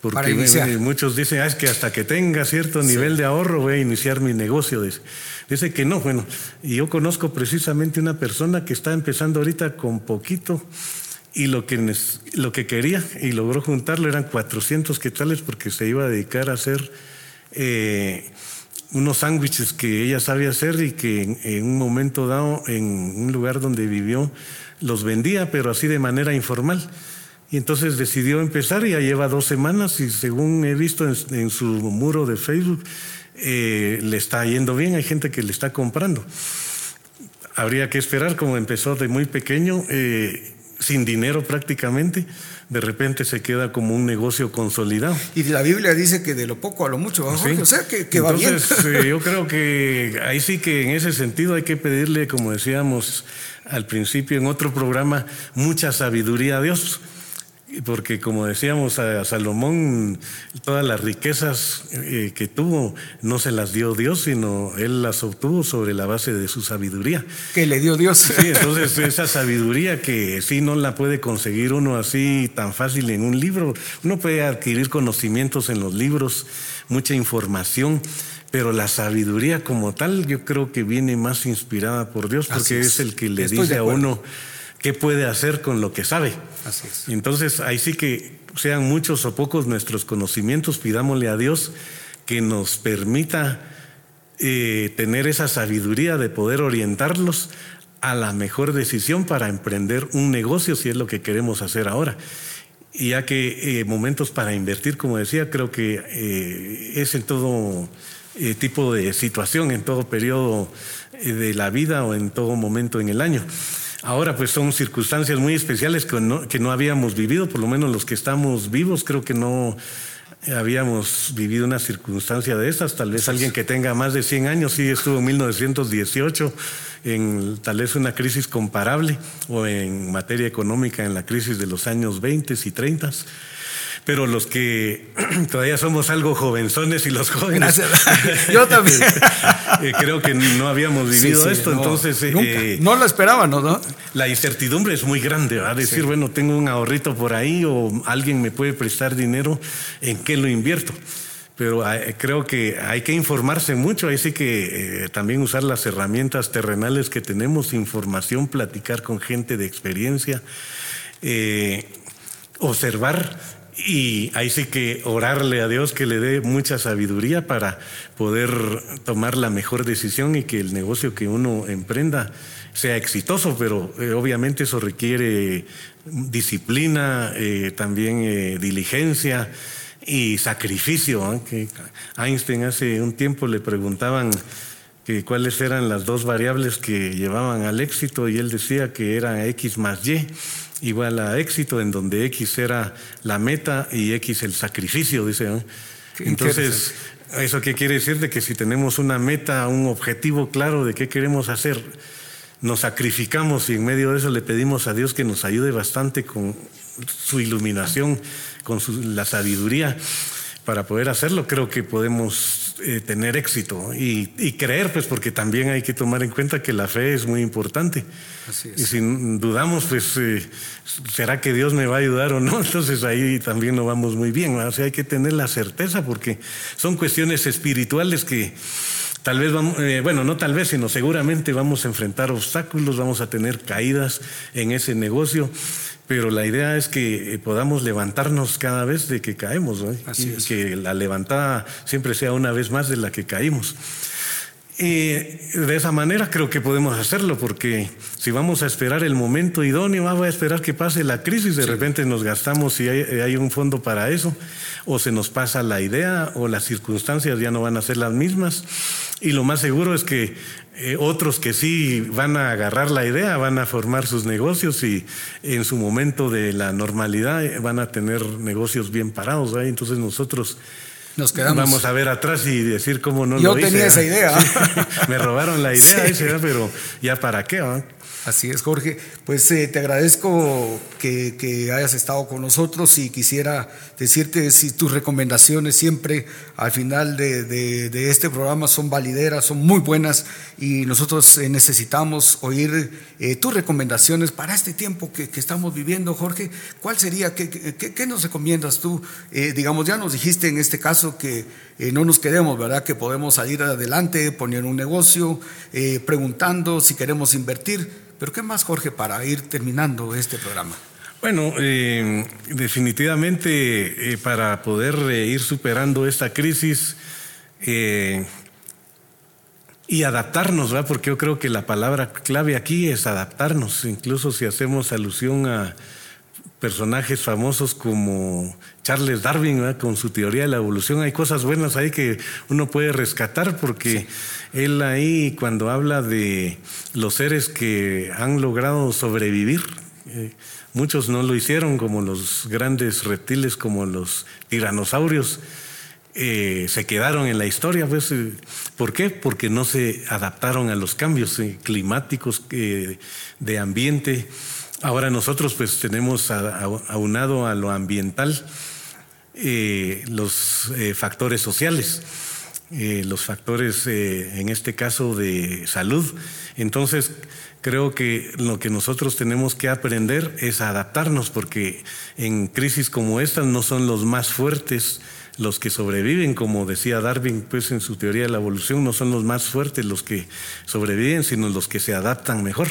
Porque muchos dicen, ah, es que hasta que tenga cierto nivel de ahorro voy a iniciar mi negocio. Dice. que no, bueno, y yo conozco precisamente una persona que está empezando ahorita con poquito y lo que, lo que quería y logró juntarlo eran 400 quetzales porque se iba a dedicar a hacer eh, unos sándwiches que ella sabe hacer y que en, un momento dado, en un lugar donde vivió, los vendía, pero así de manera informal. Y entonces decidió empezar y ya lleva dos semanas y según he visto en, su muro de Facebook, eh, le está yendo bien, hay gente que le está comprando. Habría que esperar, como empezó de muy pequeño, eh, sin dinero prácticamente, de repente se queda como un negocio consolidado. Y la Biblia dice que de lo poco a lo mucho, o sea, que, va bien. Eh, yo creo que ahí sí que en ese sentido hay que pedirle, como decíamos al principio en otro programa, mucha sabiduría a Dios porque como decíamos a Salomón, todas las riquezas eh, que tuvo no se las dio Dios, sino él las obtuvo sobre la base de su sabiduría. Que le dio Dios. Sí, entonces esa sabiduría que sí no la puede conseguir uno así tan fácil en un libro. Uno puede adquirir conocimientos en los libros, mucha información, pero la sabiduría como tal yo creo que viene más inspirada por Dios, porque es. el que le dice a uno qué puede hacer con lo que sabe. Así es. Entonces, ahí sí que sean muchos o pocos nuestros conocimientos, pidámosle a Dios que nos permita eh, tener esa sabiduría de poder orientarlos a la mejor decisión para emprender un negocio, si es lo que queremos hacer ahora. Y ya que eh, momentos para invertir, como decía, creo que eh, es en todo tipo de situación, en todo periodo de la vida o en todo momento en el año. Ahora pues son circunstancias muy especiales que no, que no habíamos vivido, por lo menos los que estamos vivos creo que no habíamos vivido una circunstancia de esas. Tal vez alguien que tenga más de 100 años sí estuvo en 1918 en tal vez una crisis comparable o en materia económica en la crisis de los años 20 y 30 pero los que todavía somos algo jovenzones y los jóvenes. Yo también. Eh, creo que no habíamos vivido esto, entonces. Eh, no lo esperábamos, ¿no? La incertidumbre es muy grande, ¿verdad? Decir, bueno, tengo un ahorrito por ahí o alguien me puede prestar dinero, ¿en qué lo invierto? Pero eh, creo que hay que informarse mucho, ahí sí que también usar las herramientas terrenales que tenemos, información, platicar con gente de experiencia, observar y ahí sí que orarle a Dios que le dé mucha sabiduría para poder tomar la mejor decisión y que el negocio que uno emprenda sea exitoso, pero eh, obviamente eso requiere disciplina, eh, también eh, diligencia y sacrificio. Que Einstein hace un tiempo le preguntaban que cuáles eran las dos variables que llevaban al éxito y él decía que era X más Y igual a éxito, en donde X era la meta y X el sacrificio, dice. Entonces, ¿eso qué quiere decir? De que si tenemos una meta, un objetivo claro de qué queremos hacer, nos sacrificamos y en medio de eso le pedimos a Dios que nos ayude bastante con su iluminación, con la sabiduría para poder hacerlo, creo que podemos eh, tener éxito y, creer, pues porque también hay que tomar en cuenta que la fe es muy importante. Y si dudamos, pues eh, será que Dios me va a ayudar o no, entonces ahí también no vamos muy bien. O sea, hay que tener la certeza porque son cuestiones espirituales que tal vez vamos, eh, bueno, no tal vez, sino seguramente vamos a enfrentar obstáculos, vamos a tener caídas en ese negocio pero la idea es que eh, podamos levantarnos cada vez de que caemos, y que la levantada siempre sea una vez más de la que caímos. Y de esa manera creo que podemos hacerlo, porque si vamos a esperar el momento idóneo, vamos a esperar que pase la crisis, de repente nos gastamos y hay, hay, un fondo para eso, o se nos pasa la idea, o las circunstancias ya no van a ser las mismas. Y lo más seguro es que eh, otros que sí van a agarrar la idea, van a formar sus negocios y en su momento de la normalidad eh, van a tener negocios bien parados. Entonces nosotros nos quedamos. Vamos a ver atrás y decir cómo no Yo lo hice. tenía esa idea. me robaron la idea, pero ya para qué. Así es, Jorge. Pues eh, te agradezco que, hayas estado con nosotros y quisiera decirte si tus recomendaciones siempre al final de, este programa son valideras, son muy buenas y nosotros eh, necesitamos oír eh, tus recomendaciones para este tiempo que, estamos viviendo, Jorge. ¿Cuál sería, qué, qué nos recomiendas tú? digamos, ya nos dijiste en este caso que no nos queremos, ¿verdad? Que podemos salir adelante, poner un negocio, preguntando si queremos invertir pero ¿qué más, Jorge, para ir terminando este programa? Bueno, eh, definitivamente eh, para poder eh, ir superando esta crisis, y adaptarnos, ¿va? Porque yo creo que la palabra clave aquí es adaptarnos, incluso si hacemos alusión a personajes famosos como Charles Darwin, con su teoría de la evolución. Hay cosas buenas ahí que uno puede rescatar porque él ahí cuando habla de los seres que han logrado sobrevivir, eh, muchos no lo hicieron como los grandes reptiles, como los tiranosaurios. Eh, se quedaron en la historia. Pues, eh, ¿Por qué? Porque no se adaptaron a los cambios climáticos de ambiente Ahora nosotros pues tenemos aunado a lo ambiental los factores sociales, eh, los factores en este caso de salud. Entonces creo que lo que nosotros tenemos que aprender es adaptarnos porque en crisis como esta no son los más fuertes los que sobreviven, como decía Darwin pues en su teoría de la evolución, no son los más fuertes los que sobreviven, sino los que se adaptan mejor.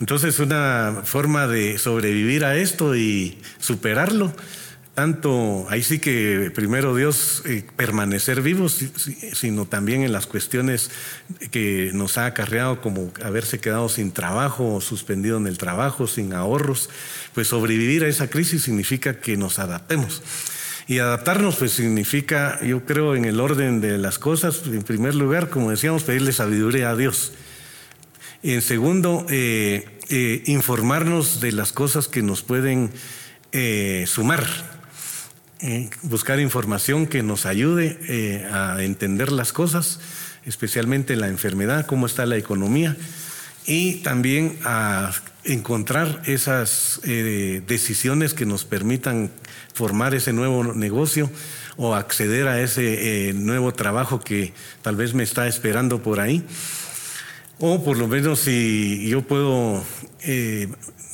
Entonces una forma de sobrevivir a esto y superarlo, tanto ahí sí que primero Dios eh, permanecer vivos, sino también en las cuestiones que nos ha acarreado como haberse quedado sin trabajo suspendido en el trabajo, sin ahorros, pues sobrevivir a esa crisis significa que nos adaptemos. Y adaptarnos pues significa, yo creo, en el orden de las cosas, en primer lugar, como decíamos, pedirle sabiduría a Dios. En segundo, eh, eh, informarnos de las cosas que nos pueden eh, buscar información que nos ayude a entender las cosas, especialmente la enfermedad, cómo está la economía, y también a encontrar esas decisiones que nos permitan formar ese nuevo negocio o acceder a ese nuevo trabajo que tal vez me está esperando por ahí. O por lo menos si yo puedo, eh,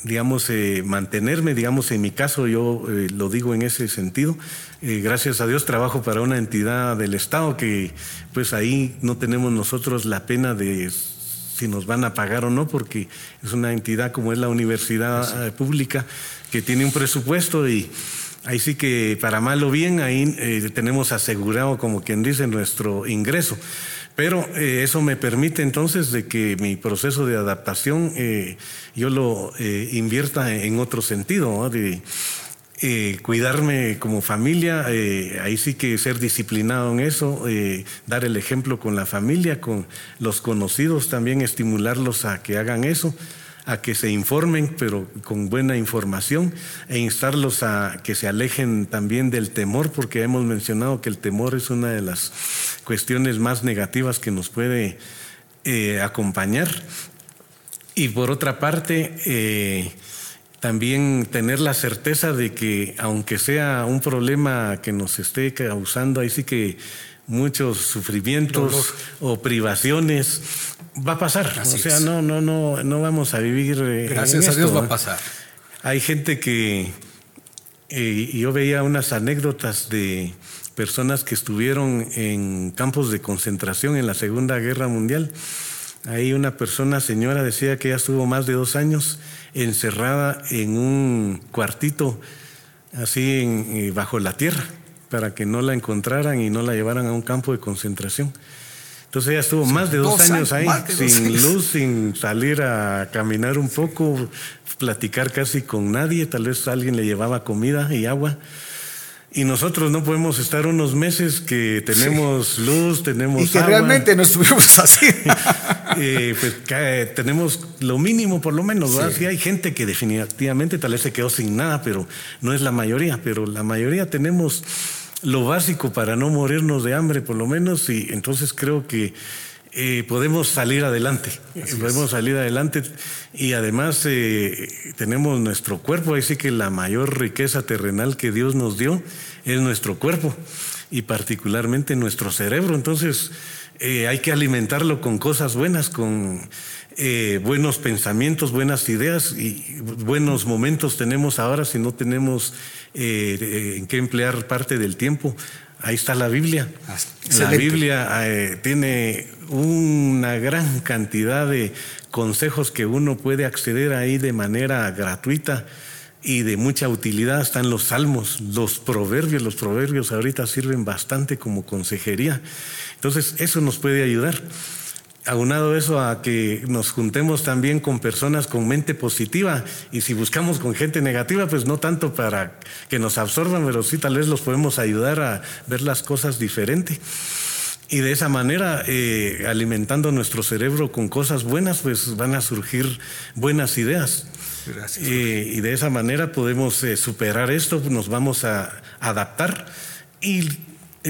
digamos, eh, mantenerme, digamos, en mi caso, yo eh, lo digo en ese sentido. gracias a Dios trabajo para una entidad del Estado que pues ahí no tenemos nosotros la pena de si nos van a pagar o no, porque es una entidad como es la universidad pública que tiene un presupuesto y ahí sí que para mal o bien ahí tenemos asegurado, como quien dice, nuestro ingreso. Pero eh, eso me permite entonces de que mi proceso de adaptación eh, yo lo eh, invierta en otro sentido, de cuidarme como familia, ahí sí que ser disciplinado en eso, dar el ejemplo con la familia, con los conocidos también, estimularlos a que hagan eso a que se informen, pero con buena información, e instarlos a que se alejen también del temor, porque hemos mencionado que el temor es una de las cuestiones más negativas que nos puede eh, acompañar. Y por otra parte, eh, también tener la certeza de que aunque sea un problema que nos esté causando, ahí sí que muchos sufrimientos o privaciones, va a pasar. o sea, no, no, no, no vamos a vivir. Eh, Gracias a Dios va a pasar. Hay gente que eh, yo veía unas anécdotas de personas que estuvieron en campos de concentración en la Segunda Guerra Mundial. Ahí una persona, señora, decía que ya estuvo más de dos años encerrada en un cuartito así eh, bajo la tierra para que no la encontraran y no la llevaran a un campo de concentración. Entonces ella estuvo más de dos, años, ahí, sin luz, sin salir a caminar un poco, platicar casi con nadie, tal vez alguien le llevaba comida y agua. Y nosotros no podemos estar unos meses que tenemos luz, tenemos. Y que realmente no estuvimos así. eh, pues tenemos lo mínimo por lo menos. Sí. hay gente que definitivamente tal vez se quedó sin nada, pero no es la mayoría. Pero la mayoría tenemos lo básico para no morirnos de hambre, por lo menos, y entonces creo que eh, podemos salir adelante. podemos salir adelante y además eh, tenemos nuestro cuerpo, así que la mayor riqueza terrenal que Dios nos dio es nuestro cuerpo y particularmente nuestro cerebro. Entonces eh, hay que alimentarlo con cosas buenas, con buenos pensamientos, buenas ideas y buenos momentos tenemos ahora si no tenemos en qué emplear parte del tiempo Ahí está la Biblia. La Biblia eh, tiene una gran cantidad de consejos que uno puede acceder ahí de manera gratuita y de mucha utilidad. Están los salmos, los proverbios. Los proverbios ahorita sirven bastante como consejería. Entonces, eso nos puede ayudar. Aunado eso a que nos juntemos también con personas con mente positiva y si buscamos con gente negativa, pues no tanto para que nos absorban, pero sí tal vez los podemos ayudar a ver las cosas diferente. Y de esa manera, eh, alimentando nuestro cerebro con cosas buenas, pues van a surgir buenas ideas. Eh, y de esa manera podemos eh, superar esto, nos vamos a adaptar y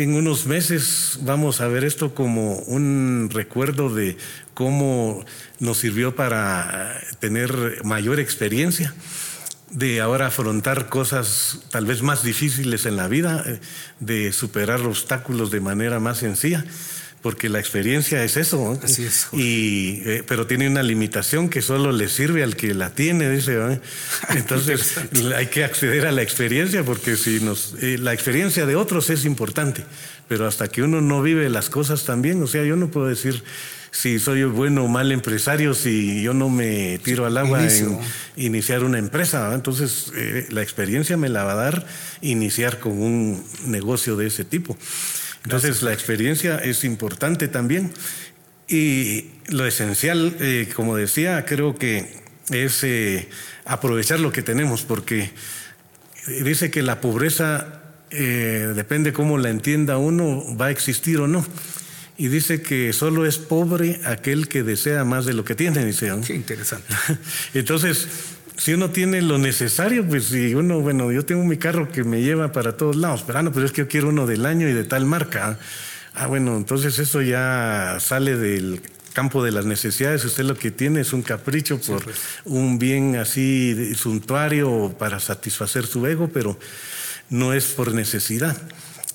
en unos meses vamos a ver esto como un recuerdo de cómo nos sirvió para tener mayor experiencia, de ahora afrontar cosas tal vez más difíciles en la vida, de superar obstáculos de manera más sencilla porque la experiencia es eso. Así es. Y, eh, pero tiene una limitación que solo le sirve al que la tiene, dice. Entonces hay que acceder a la experiencia porque si nos, eh, la experiencia de otros es importante, pero hasta que uno no vive las cosas también, o sea, yo no puedo decir si soy bueno o mal empresario si yo no me tiro al agua en iniciar una empresa. Entonces, eh, la experiencia me la va a dar iniciar con un negocio de ese tipo. Entonces la experiencia es importante también y lo esencial, eh, como decía, creo que es eh, aprovechar lo que tenemos porque dice que la pobreza eh, depende cómo la entienda uno, va a existir o no. Y dice que solo es pobre aquel que desea más de lo que tiene, dice. Qué interesante. Entonces, si uno tiene lo necesario, pues si uno, bueno, yo tengo mi carro que me lleva para todos lados, pero, ah, no, pero es que yo quiero uno del año y de tal marca. Ah, bueno, entonces eso ya sale del campo de las necesidades. Usted lo que tiene es un capricho por pues. un bien así suntuario para satisfacer su ego, pero no es por necesidad.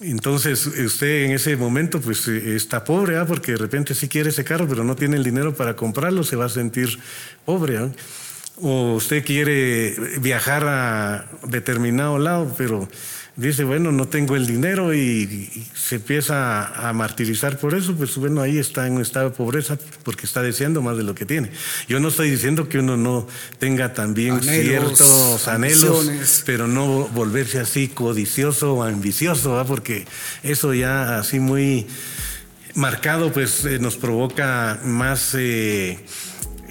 Entonces usted en ese momento pues está pobre, ¿ah? porque de repente sí quiere ese carro, pero no tiene el dinero para comprarlo, se va a sentir pobre. ¿ah? O usted quiere viajar a determinado lado, pero dice, bueno, no tengo el dinero y, se empieza a martirizar por eso, pues bueno, ahí está en un estado de pobreza porque está deseando más de lo que tiene. Yo no estoy diciendo que uno no tenga también ciertos anhelos, pero no volverse así codicioso o ambicioso, porque eso ya así muy marcado, pues eh, nos provoca más... Eh,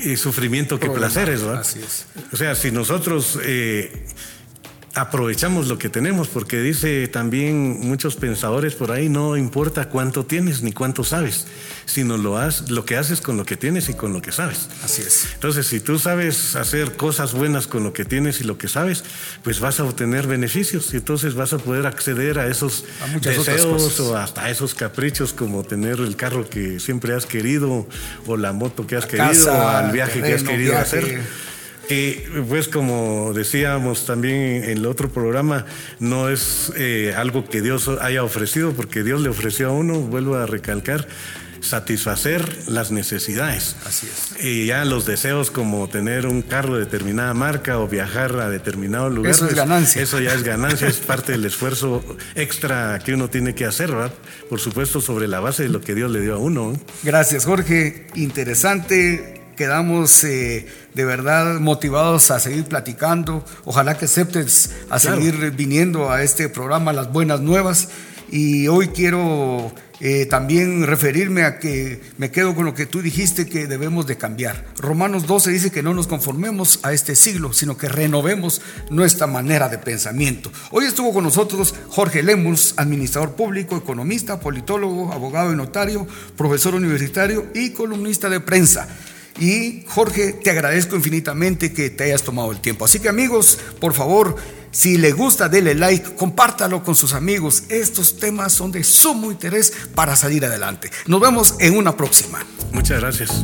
y sufrimiento que placeres, ¿verdad? Así es. O sea, si nosotros eh, aprovechamos lo que tenemos, porque dice también muchos pensadores por ahí, no importa cuánto tienes ni cuánto sabes, sino lo, has, lo que haces con lo que tienes y con lo que sabes. Así es. Entonces, si tú sabes hacer cosas buenas con lo que tienes y lo que sabes, pues vas a obtener beneficios y entonces vas a poder acceder a esos deseos o hasta esos caprichos como tener el carro que siempre has querido o la moto que has querido o el viaje que has querido hacer. Y pues como decíamos también en el otro programa, no es eh, algo que Dios haya ofrecido, porque Dios le ofreció a uno, vuelvo a recalcar, satisfacer las necesidades. Así es. Y ya los deseos como tener un carro de determinada marca o viajar a determinado lugar. Eso es ganancia. Eso ya es ganancia, es parte del esfuerzo extra que uno tiene que hacer, ¿verdad? Por supuesto, sobre la base de lo que Dios le dio a uno. Gracias, Jorge. Interesante quedamos eh, de verdad motivados a seguir platicando. Ojalá que aceptes a seguir viniendo a este programa Las Buenas Nuevas. Y hoy quiero eh, también referirme a que me quedo con lo que tú dijiste que debemos de cambiar. Romanos 12 dice que no nos conformemos a este siglo, sino que renovemos nuestra manera de pensamiento. Hoy estuvo con nosotros Jorge Lemus, administrador público, economista, politólogo, abogado y notario, profesor universitario y columnista de prensa. Y Jorge, te agradezco infinitamente que te hayas tomado el tiempo. Así que amigos, por favor, si le gusta, dele like, compártalo con sus amigos. Estos temas son de sumo interés para salir adelante. Nos vemos en una próxima. Muchas gracias.